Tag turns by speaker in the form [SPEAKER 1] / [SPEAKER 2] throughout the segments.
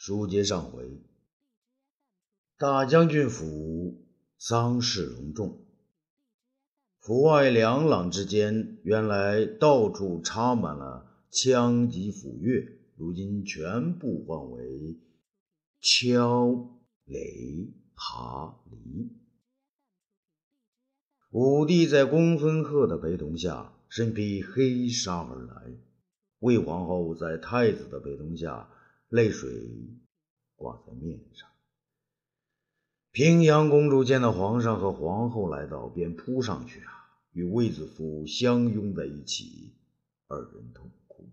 [SPEAKER 1] 书接上回，大将军府丧事隆重，府外两廊之间原来到处插满了枪戟斧钺，如今全部换为敲垒耙犁。武帝在公孙贺的陪同下，身披黑纱而来；魏皇后在太子的陪同下。泪水挂在面上。平阳公主见到皇上和皇后来到，便扑上去啊，与卫子夫相拥在一起，二人痛哭。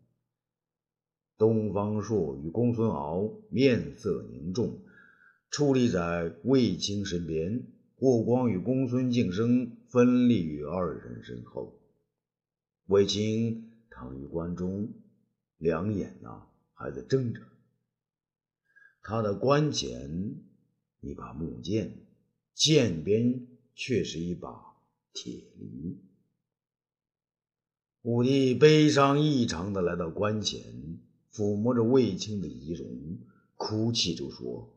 [SPEAKER 1] 东方朔与公孙敖面色凝重，矗立在卫青身边。霍光与公孙敬升分立于二人身后。卫青躺于棺中，两眼呐还在睁着。他的棺前一把木剑，剑边却是一把铁犁。武帝悲伤异常的来到棺前，抚摸着卫青的遗容，哭泣着说：“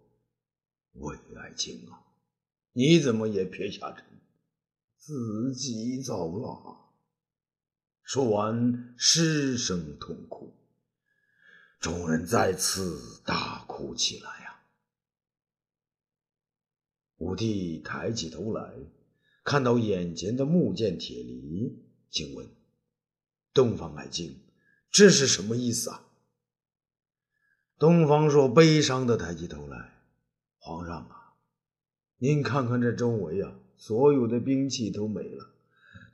[SPEAKER 1] 卫爱卿啊，你怎么也撇下朕，自己走了？”说完，失声痛哭。众人再次大哭起来呀！武帝抬起头来，看到眼前的木剑铁犁，请问：“东方爱卿，这是什么意思啊？”东方朔悲伤的抬起头来：“皇上啊，您看看这周围啊，所有的兵器都没了，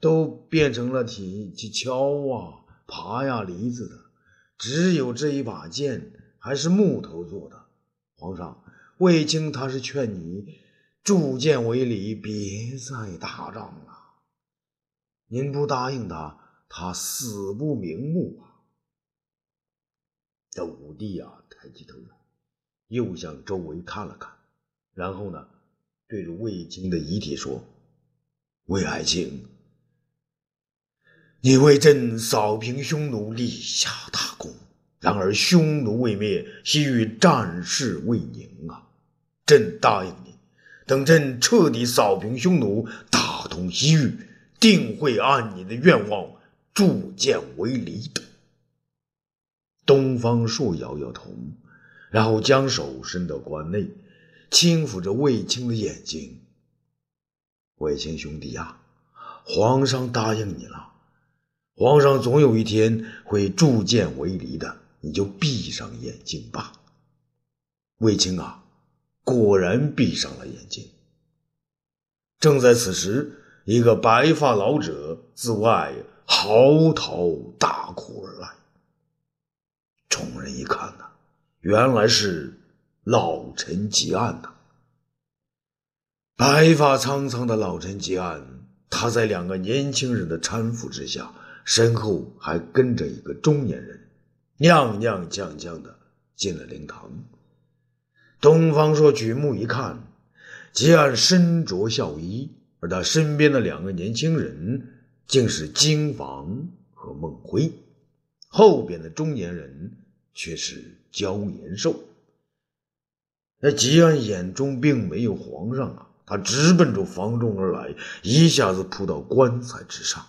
[SPEAKER 1] 都变成了铁去敲啊、耙呀、犁子的。”只有这一把剑还是木头做的，皇上，卫青他是劝你铸剑为礼，别再打仗了。您不答应他，他死不瞑目啊！这武帝啊，抬起头来，又向周围看了看，然后呢，对着卫青的遗体说：“魏爱卿。”你为朕扫平匈奴立下大功，然而匈奴未灭，西域战事未宁啊！朕答应你，等朕彻底扫平匈奴，打通西域，定会按你的愿望铸剑为犁的。东方朔摇摇头，然后将手伸到棺内，轻抚着卫青的眼睛。卫青兄弟呀，皇上答应你了。皇上总有一天会铸剑为犁的，你就闭上眼睛吧。卫青啊，果然闭上了眼睛。正在此时，一个白发老者自外嚎啕大哭而来。众人一看呐，原来是老臣吉安呐。白发苍苍的老臣吉安，他在两个年轻人的搀扶之下。身后还跟着一个中年人，踉踉跄跄的进了灵堂。东方朔举目一看，吉安身着孝衣，而他身边的两个年轻人竟是金房和孟辉，后边的中年人却是焦延寿。那吉安眼中并没有皇上啊，他直奔着房中而来，一下子扑到棺材之上。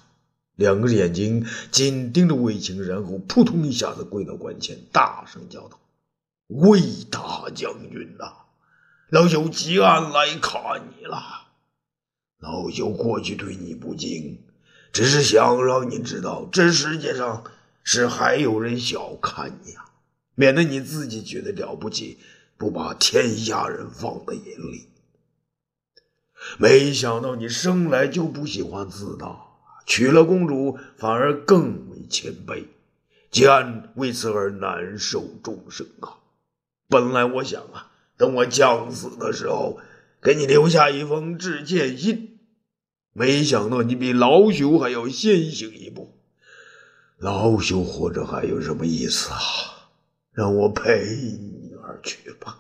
[SPEAKER 1] 两个眼睛紧盯着卫青，然后扑通一下子跪到棺前，大声叫道：“魏大将军呐，老朽吉安来看你了。老朽过去对你不敬，只是想让你知道，这世界上是还有人小看你啊，免得你自己觉得了不起，不把天下人放在眼里。没想到你生来就不喜欢自大。”娶了公主，反而更为谦卑，吉安为此而难受终生啊！本来我想啊，等我将死的时候，给你留下一封致歉信，没想到你比老朽还要先行一步。老朽活着还有什么意思啊？让我陪你而去吧。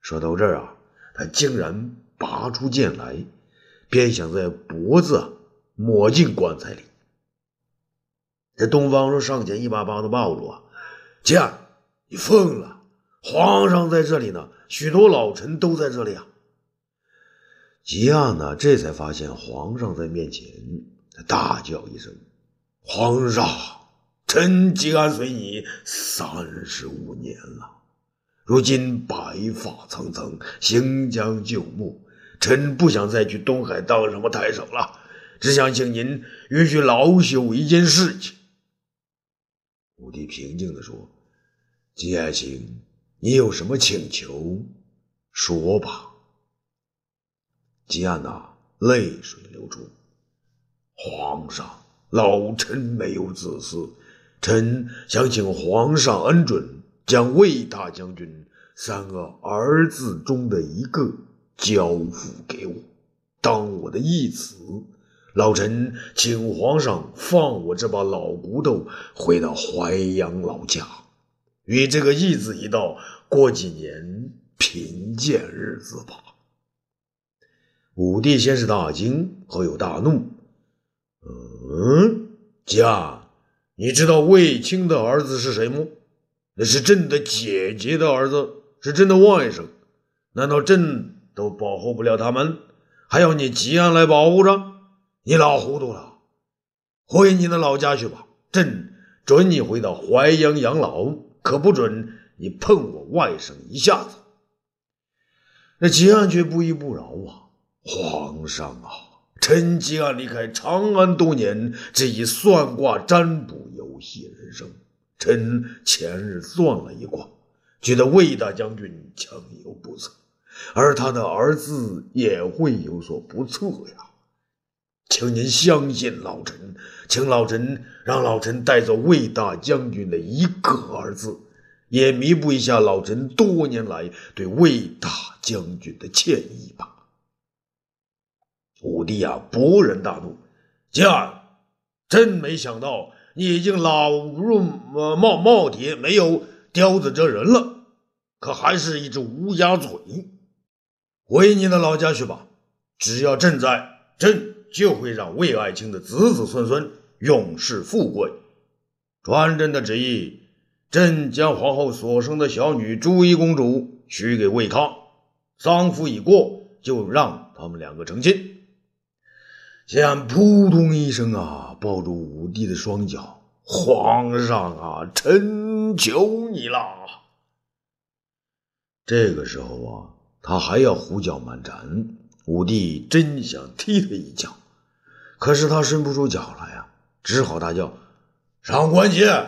[SPEAKER 1] 说到这儿啊，他竟然拔出剑来。便想在脖子抹进棺材里。这东方朔上前一把把他抱住啊，吉安，你疯了！皇上在这里呢，许多老臣都在这里啊。吉安呢，这才发现皇上在面前，他大叫一声：“皇上！臣吉安随你三十五年了，如今白发苍苍，行将就木，臣不想再去东海当什么太守了，只想请您允许老朽一件事情。”武帝平静地说：“吉爱卿，你有什么请求，说吧。”吉安娜泪水流出。皇上，老臣没有子嗣，臣想请皇上恩准，将魏大将军三个儿子中的一个交付给我，当我的义子。老臣请皇上放我这把老骨头回到淮阳老家，与这个义子一道过几年贫贱日子吧。武帝先是大惊，后又大怒。嗯，家，你知道卫青的儿子是谁吗？那是朕的姐姐的儿子，是朕的外甥。难道朕都保护不了他们，还要你吉安来保护着？你老糊涂了，回你的老家去吧。朕准你回到淮阳养老，可不准你碰我外甥一下子。那吉安却不依不饶啊！皇上啊，臣吉安离开长安多年，只以算卦占卜游戏人生。臣前日算了一卦，觉得魏大将军将有不测，而他的儿子也会有所不测呀。请您相信老臣，请老臣让老臣带走魏大将军的一个儿子，也弥补一下老臣多年来对魏大将军的歉意吧。武帝啊，勃然大怒：“驾！真没想到你已经老入耄耄耋，没有雕子这人了，可还是一只乌鸦嘴。回你的老家去吧，只要朕在，朕。”就会让魏爱卿的子子孙孙永世富贵。传朕的旨意，朕将皇后所生的小女朱衣公主许给魏康，丧服已过，就让他们两个成亲。见扑通一声啊，抱住武帝的双脚，皇上啊，臣求你了。这个时候啊，他还要胡搅蛮缠，武帝真想踢他一脚。可是他伸不出脚来呀，只好大叫：“上官桀！”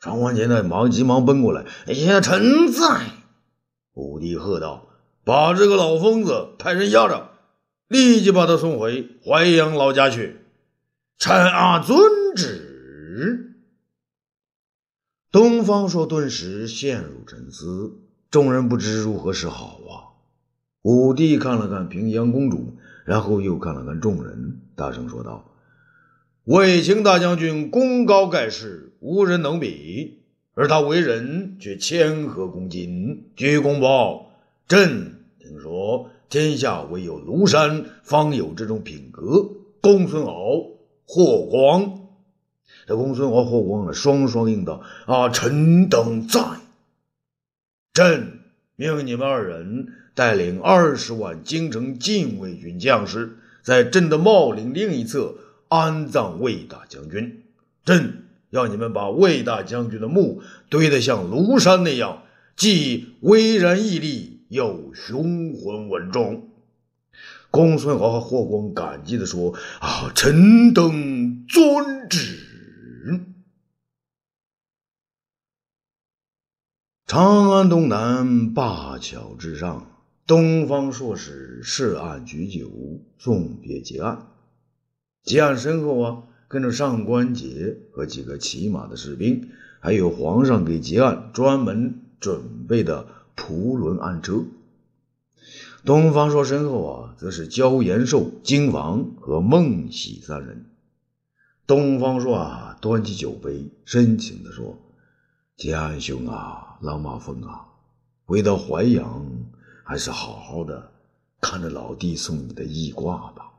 [SPEAKER 1] 上官桀呢，忙急忙奔过来：“哎呀，臣在！”武帝喝道：“把这个老疯子派人押着，立即把他送回淮阳老家去。”臣啊，遵旨。东方朔顿时陷入沉思，众人不知如何是好啊。武帝看了看平阳公主。然后又看了看众人，大声说道：“卫青大将军功高盖世，无人能比，而他为人却谦和恭谨。鞠躬报，朕听说天下唯有庐山方有这种品格。公孙敖、霍光，这公孙敖、霍光呢，双双应道：啊，臣等在。朕命你们二人。”带领二十万京城禁卫军将士，在朕的茂陵另一侧安葬魏大将军。朕要你们把魏大将军的墓堆得像庐山那样，既巍然屹立，又雄浑稳重。公孙敖和霍光感激地说：“啊，臣等遵旨。”长安东南，灞桥之上。东方朔使设案举酒，送别结案。结案身后啊，跟着上官桀和几个骑马的士兵，还有皇上给结案专门准备的蒲轮案车。东方朔身后啊，则是焦延寿、金王和孟喜三人。东方朔啊，端起酒杯，深情地说：“结案兄啊，老马峰啊，回到淮阳。”还是好好的看着老弟送你的衣挂吧，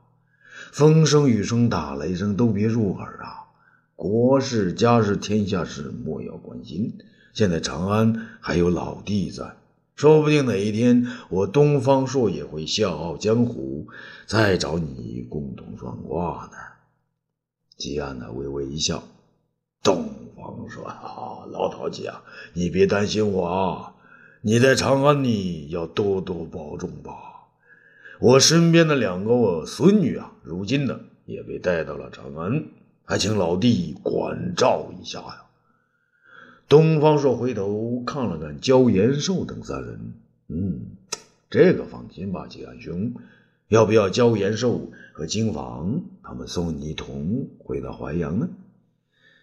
[SPEAKER 1] 风声雨声打雷声都别入耳啊！国事家事天下事莫要关心。现在长安还有老弟在，说不定哪一天我东方朔也会笑傲江湖，再找你共同算卦呢。吉安呢微微一笑，东方说：“啊，老陶吉啊，你别担心我啊，你在长安你要多多保重吧。我身边的两个孙女啊，如今呢也被带到了长安，还请老弟关照一下呀。”东方朔回头看了看焦延寿等三人，嗯，这个放心吧，吉安兄，要不要焦延寿和金房他们送你一同回到淮阳呢？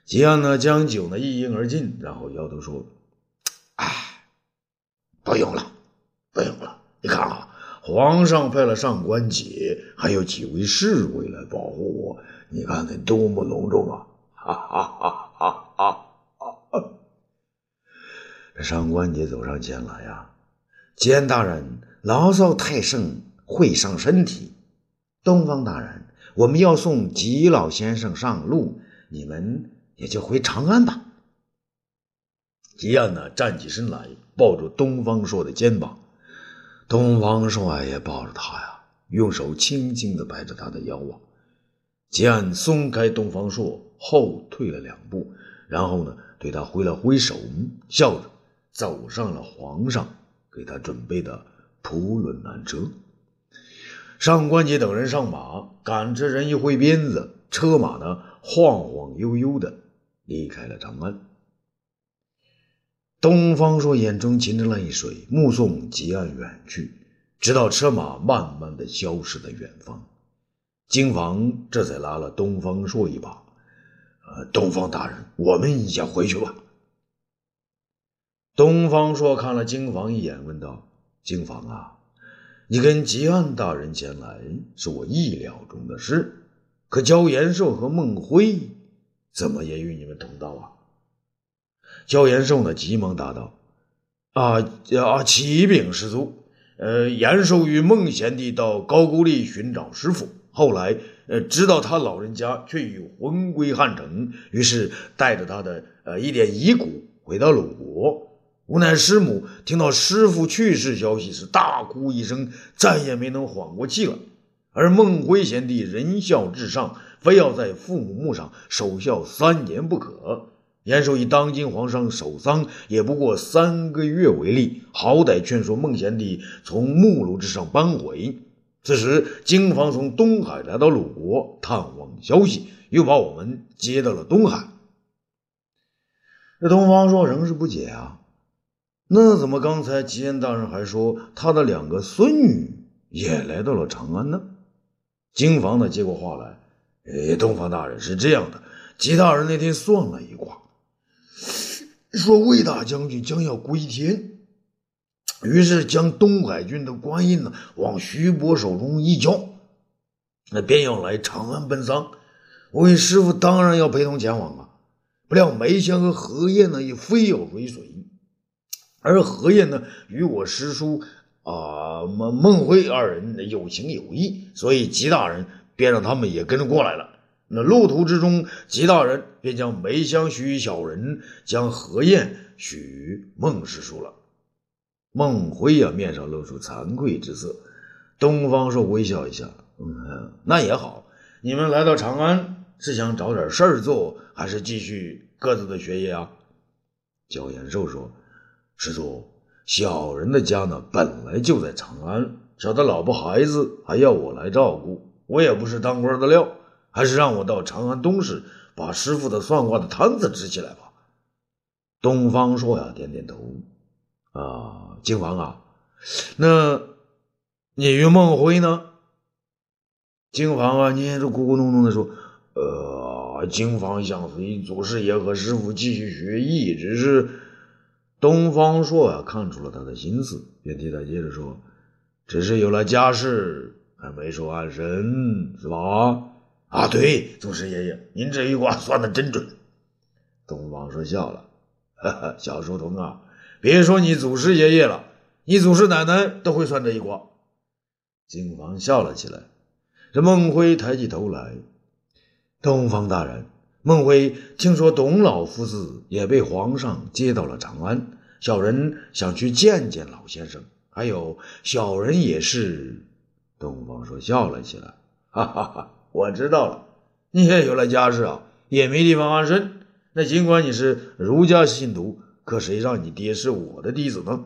[SPEAKER 1] 吉安呢将酒呢一饮而尽，然后摇头说：“哎，不用了，不用了。你看啊，皇上派了上官桀，还有几位侍卫来保护我，你看那多么隆重啊！哈哈哈哈哈！”这上官桀走上前来呀，吉安大人，牢骚太盛会伤身体。东方大人，我们要送吉老先生上路，你们也就回长安吧。吉安呢，站起身来，抱住东方朔的肩膀。东方朔也抱着他呀，用手轻轻的拍着他的腰啊。吉安松开东方朔，后退了两步，然后呢，对他挥了挥手，笑着。走上了皇上给他准备的普轮蓝车，上官桀等人上马，赶着人一挥鞭子，车马呢晃晃悠悠的离开了长安。东方朔眼中噙着泪水，目送吉安远去，直到车马慢慢的消失在远方。金房这才拉了东方朔一把：“呃，东方大人，我们先回去吧。”东方朔看了金房一眼，问道：“金房啊，你跟吉安大人前来是我意料中的事，可焦延寿和孟辉怎么也与你们同道啊？”焦延寿呢，急忙答道：“啊啊，启禀师祖，呃，延寿与孟贤弟到高句丽寻找师傅，后来呃知道他老人家却已魂归汉城，于是带着他的呃一点遗骨回到鲁国。”无奈师母听到师傅去世消息时，大哭一声，再也没能缓过气来。而孟辉贤弟仁孝至上，非要在父母墓上守孝三年不可。严寿以当今皇上守丧也不过三个月为例，好歹劝说孟贤弟从木炉之上搬回。此时，京房从东海来到鲁国探望消息，又把我们接到了东海。这东方朔仍是不解啊。那怎么刚才吉安大人还说他的两个孙女也来到了长安呢？京房呢接过话来：“哎，东方大人是这样的，吉大人那天算了一卦，说魏大将军将要归天，于是将东海军的官印呢往徐伯手中一交，那便要来长安奔丧。魏师傅当然要陪同前往啊，不料梅香和何晏呢也非要追随。”而何晏呢，与我师叔啊孟孟辉二人有情有义，所以吉大人便让他们也跟着过来了。那路途之中，吉大人便将梅香许小人，将何晏许孟师叔了。孟辉呀，面上露出惭愧之色。东方朔微笑一下，嗯，那也好。你们来到长安，是想找点事儿做，还是继续各自的学业啊？焦延寿说。师祖，小人的家呢，本来就在长安，小的老婆孩子还要我来照顾，我也不是当官的料，还是让我到长安东市把师傅的算卦的摊子支起来吧。东方朔呀，点点头。啊，金王啊，那你与孟辉呢？金房啊，你这咕咕哝哝的说，呃，金房想随祖师爷和师傅继续学艺，只是。东方朔啊，看出了他的心思，便替他接着说：“只是有了家室，还没说安神，是吧？”啊，对，祖师爷爷，您这一卦算的真准。东方说笑了：“哈哈，小书童啊，别说你祖师爷爷了，你祖师奶奶都会算这一卦。”金房笑了起来。这孟辉抬起头来：“东方大人，孟辉听说董老夫子也被皇上接到了长安，小人想去见见老先生。还有小人也是。东方朔笑了起来，哈哈哈！我知道了，你也有了家室啊，也没地方安身。那尽管你是儒家信徒，可谁让你爹是我的弟子呢？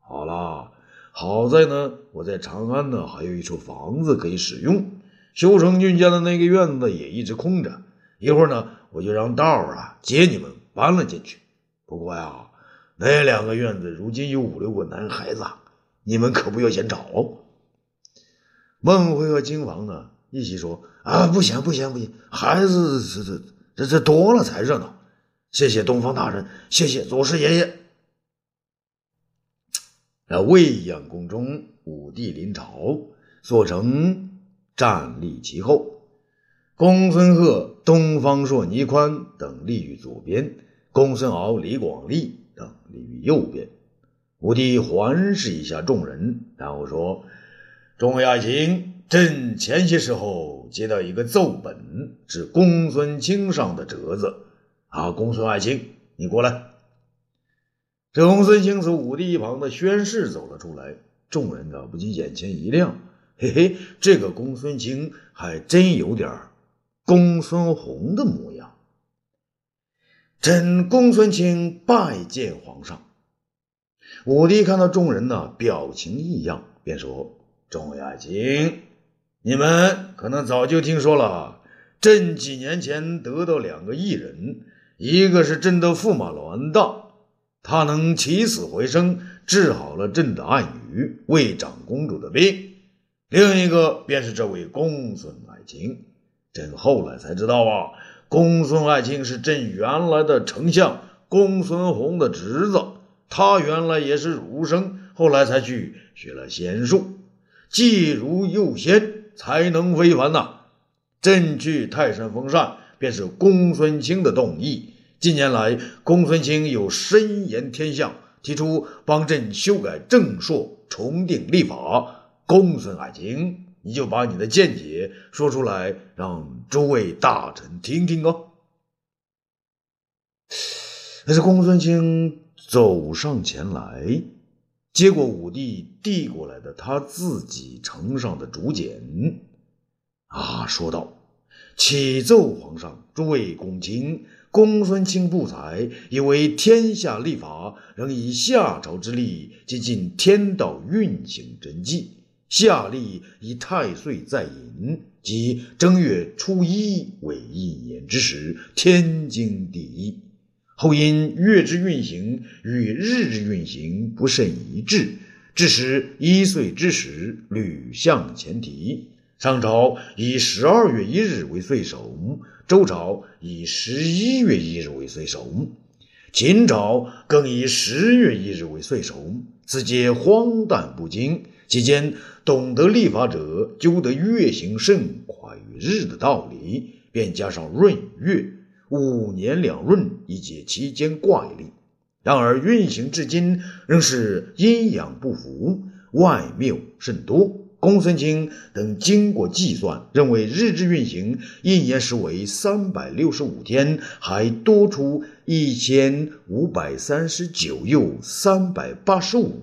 [SPEAKER 1] 好啦，好在呢，我在长安呢还有一处房子可以使用。修成俊家的那个院子也一直空着，一会儿呢，我就让道儿啊接你们搬了进去。不过呀，那两个院子如今有五六个男孩子，你们可不要嫌吵。孟辉和金王呢一起说：“啊，不行不行不行，孩子这这这这多了才热闹。谢谢东方大人，谢谢祖师爷爷。”那未央宫中，武帝临朝，所成。站立其后，公孙贺、东方朔、倪宽等立于左边，公孙敖、李广利等立于右边。武帝环视一下众人，然后说：“众位爱卿，朕前些时候接到一个奏本，是公孙卿上的折子。啊，公孙爱卿，你过来。”这公孙卿从武帝一旁的宣室走了出来，众人呢不禁眼前一亮。嘿嘿，这个公孙卿还真有点公孙弘的模样。朕公孙卿拜见皇上。武帝看到众人呢表情异样，便说：“众爱卿，你们可能早就听说了，朕几年前得到两个异人，一个是朕的驸马栾大，他能起死回生，治好了朕的爱女为长公主的病。”另一个便是这位公孙爱卿，朕后来才知道啊，公孙爱卿是朕原来的丞相公孙弘的侄子，他原来也是儒生，后来才去学了仙术，既儒又仙，才能非凡呐。朕去泰山封禅，便是公孙卿的动议。近年来，公孙卿有深言天象，提出帮朕修改正朔，重定历法。公孙爱卿，你就把你的见解说出来，让诸位大臣听听哦。可是公孙卿走上前来，接过武帝递过来的他自己呈上的竹简，啊，说道：“启奏皇上，诸位公卿，公孙卿不才，以为天下立法仍以夏朝之力，接近天道运行真迹。”夏历以太岁在寅，即正月初一为一年之时，天经地义。后因月之运行与日之运行不甚一致，致使一岁之时屡向前提。商朝以十二月一日为岁首，周朝以十一月一日为岁首，秦朝更以十月一日为岁首，此皆荒诞不经。其间懂得历法者，究得月行甚快于日的道理，便加上闰月，五年两闰，以解其间怪力。然而运行至今，仍是阴阳不符，外谬甚多。公孙卿等经过计算，认为日之运行一年时为三百六十五天，还多出一千五百三十九又三百八十五。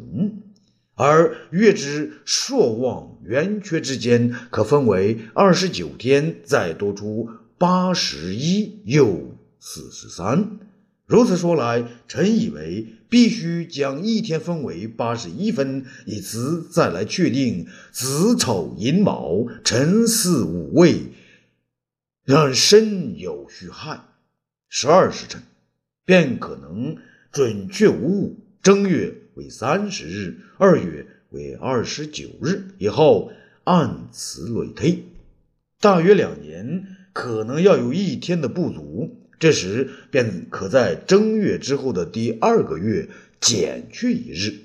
[SPEAKER 1] 而月之朔望圆缺之间，可分为二十九天，再多出八十一又四十三。如此说来，臣以为必须将一天分为八十一分，以此再来确定子丑寅卯辰巳午未，让身有虚亥。十二时辰，便可能准确无误。正月。为三十日，二月为二十九日，以后按此类推，大约两年，可能要有一天的不足。这时便可在正月之后的第二个月减去一日，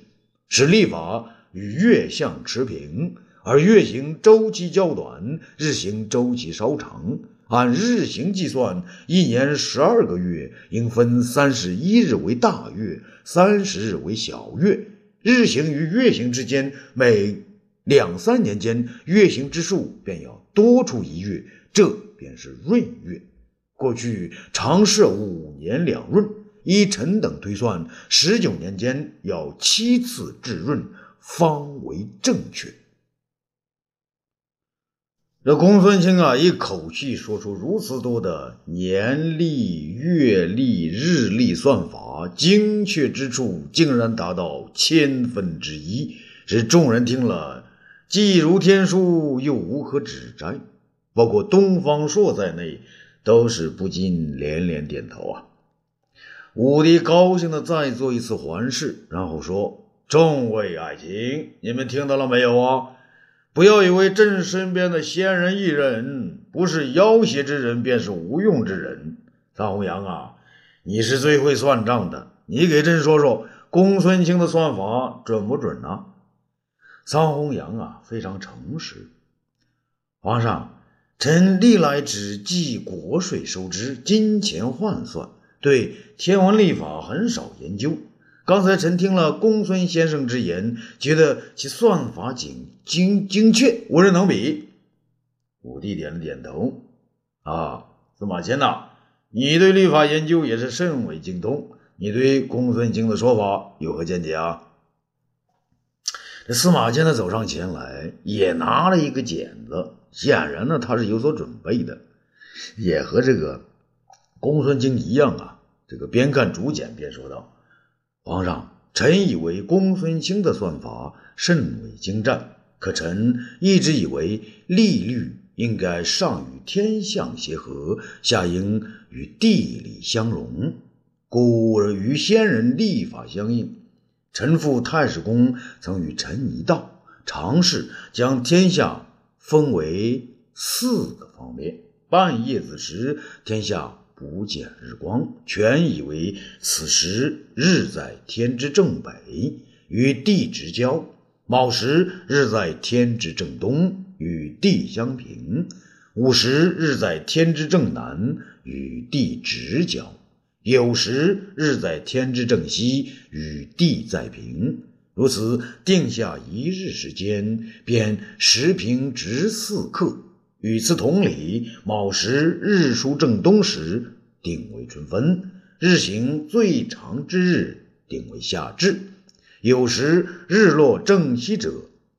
[SPEAKER 1] 使历法与月相持平，而月行周期较短，日行周期稍长。按日行计算，一年十二个月，应分三十一日为大月，三十日为小月。日行与月行之间，每两三年间，月行之数便要多出一月，这便是闰月。过去常设五年两闰，依臣等推算，十九年间要七次至闰，方为正确。这公孙卿啊，一口气说出如此多的年历、月历、日历算法，精确之处竟然达到千分之一，使众人听了既如天书，又无可指摘。包括东方朔在内，都是不禁连连点头啊。武帝高兴的再做一次环视，然后说：“众位爱卿，你们听到了没有啊？”不要以为朕身边的仙人一人，不是要挟之人，便是无用之人。桑弘羊啊，你是最会算账的，你给朕说说公孙卿的算法准不准呢？桑弘羊啊，非常诚实。皇上，臣历来只记国税收支、金钱换算，对天文历法很少研究。刚才臣听了公孙先生之言，觉得其算法精精精确，无人能比。武帝点了点头。啊，司马迁呐，你对历法研究也是甚为精通，你对公孙卿的说法有何见解啊？这司马迁呢，走上前来，也拿了一个剪子，显然呢，他是有所准备的，也和这个公孙卿一样啊。这个边看竹简边说道。皇上，臣以为公孙卿的算法甚为精湛，可臣一直以为利率应该上与天象协和，下应与地理相融，故而与先人历法相应。臣父太史公曾与臣一道，尝试将天下分为四个方面。半夜子时，天下。不见日光，全以为此时日在天之正北，与地直交；卯时日在天之正东，与地相平；午时日在天之正南，与地直交；有时日在天之正西，与地在平。如此定下一日时间，便时平直四刻。与此同理，卯时日出正东时，定为春分；日行最长之日，定为夏至；有时日落正西者，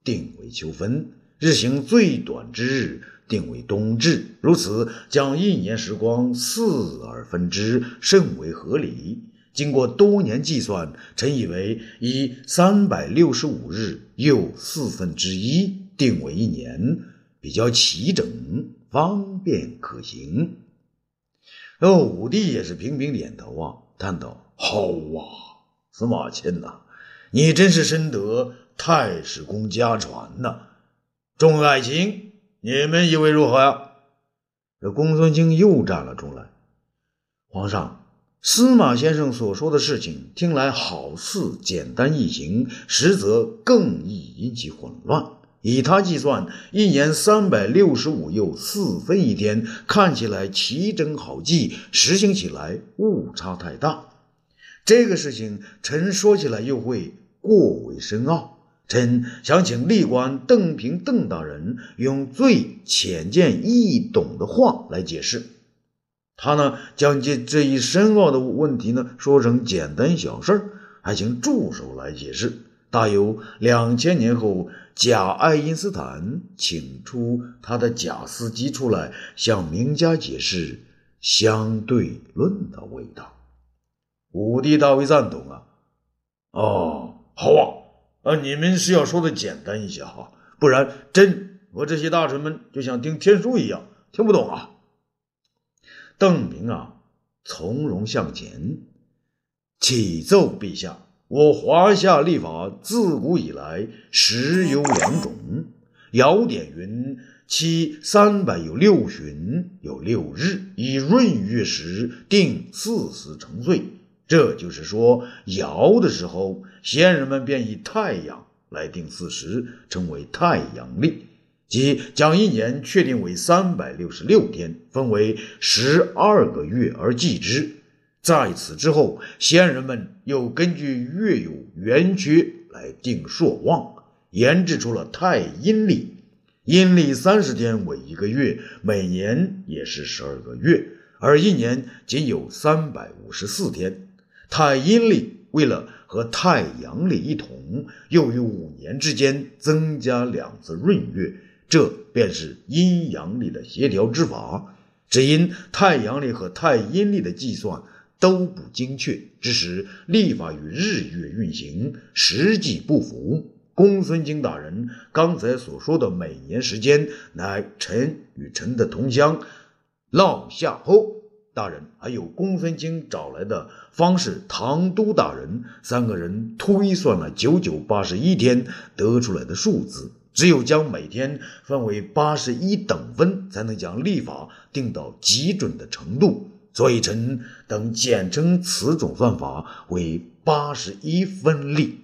[SPEAKER 1] 定为秋分；日行最短之日，定为冬至。如此，将一年时光四而分之，甚为合理。经过多年计算，臣以为以三百六十五日又四分之一定为一年。比较齐整，方便可行。哦，武帝也是频频点头啊，叹道：“好啊，司马迁呐，你真是深得太史公家传呐！”众爱卿，你们以为如何呀？这公孙卿又站了出来。皇上，司马先生所说的事情，听来好似简单易行，实则更易引起混乱。以他计算，一年三百六十五又四分一天，看起来奇真好记，实行起来误差太大。这个事情，臣说起来又会过为深奥。臣想请历官邓平邓大人用最浅见易懂的话来解释。他呢，将这这一深奥的问题呢，说成简单小事，还请助手来解释。大有两千年后，假爱因斯坦请出他的假司机出来向名家解释相对论的味道。武帝大为赞同啊！哦，好啊，啊，你们是要说的简单一些哈，不然朕和这些大臣们就像听天书一样听不懂啊。邓明啊，从容向前，启奏陛下。我华夏历法自古以来实有两种，尧典云：其三百有六旬，有六日，以闰月时定四时成岁。这就是说，尧的时候，先人们便以太阳来定四时，称为太阳历，即将一年确定为三百六十六天，分为十二个月而计之。在此之后，先人们又根据月有圆缺来定朔望，研制出了太阴历。阴历三十天为一个月，每年也是十二个月，而一年仅有三百五十四天。太阴历为了和太阳历一统，又于五年之间增加两次闰月，这便是阴阳历的协调之法。只因太阳历和太阴历的计算都不精确，致使历法与日月运行实际不符。公孙卿大人刚才所说的每年时间，乃臣与臣的同乡烙夏后。大人还有公孙卿找来的方士唐都大人，三个人推算了九九八十一天得出来的数字。只有将每天分为八十一等分，才能将历法定到极准的程度。所以臣等简称此种算法为八十一分历。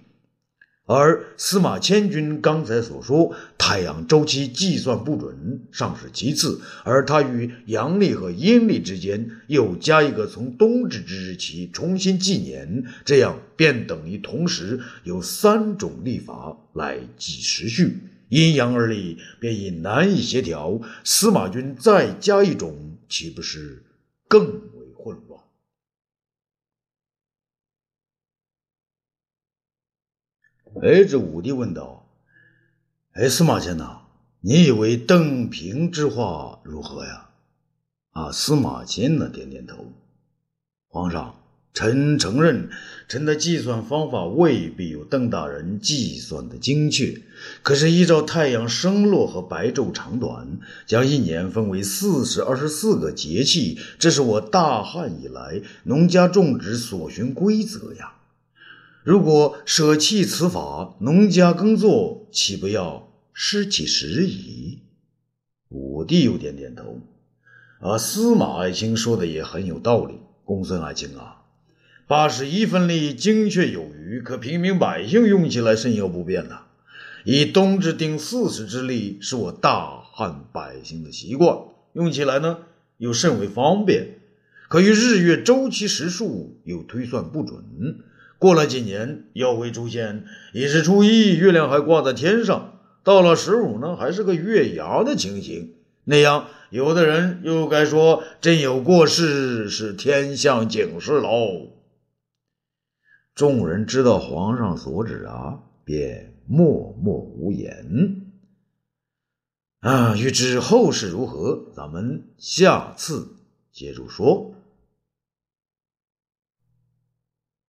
[SPEAKER 1] 而司马迁君刚才所说太阳周期计算不准尚是其次，而他与阳历和阴历之间又加一个从冬至之日起重新纪年，这样便等于同时有三种历法来计时序，阴阳二历便已难以协调。司马君再加一种，岂不是更哎，这武帝问道：“哎，司马迁呐，你以为邓平之话如何呀？”啊，司马迁呢点点头。皇上，臣承认，臣的计算方法未必有邓大人计算的精确。可是依照太阳升落和白昼长短，将一年分为四十二十四个节气，这是我大汉以来农家种植所循规则呀。如果舍弃此法，农家耕作岂不要失其时矣？武帝又点点头。啊，司马爱卿说的也很有道理。公孙爱卿啊，八十一分力精确有余，可平民百姓用起来甚有不便呐。以冬至定四时之力，是我大汉百姓的习惯，用起来呢又甚为方便。可与日月周期时数又推算不准。过了几年，又会出现已是初一月亮还挂在天上，到了十五呢还是个月牙的情形。那样，有的人又该说真有过世，是天象警示喽。众人知道皇上所指啊，便默默无言。啊，欲知后事如何，咱们下次接着说。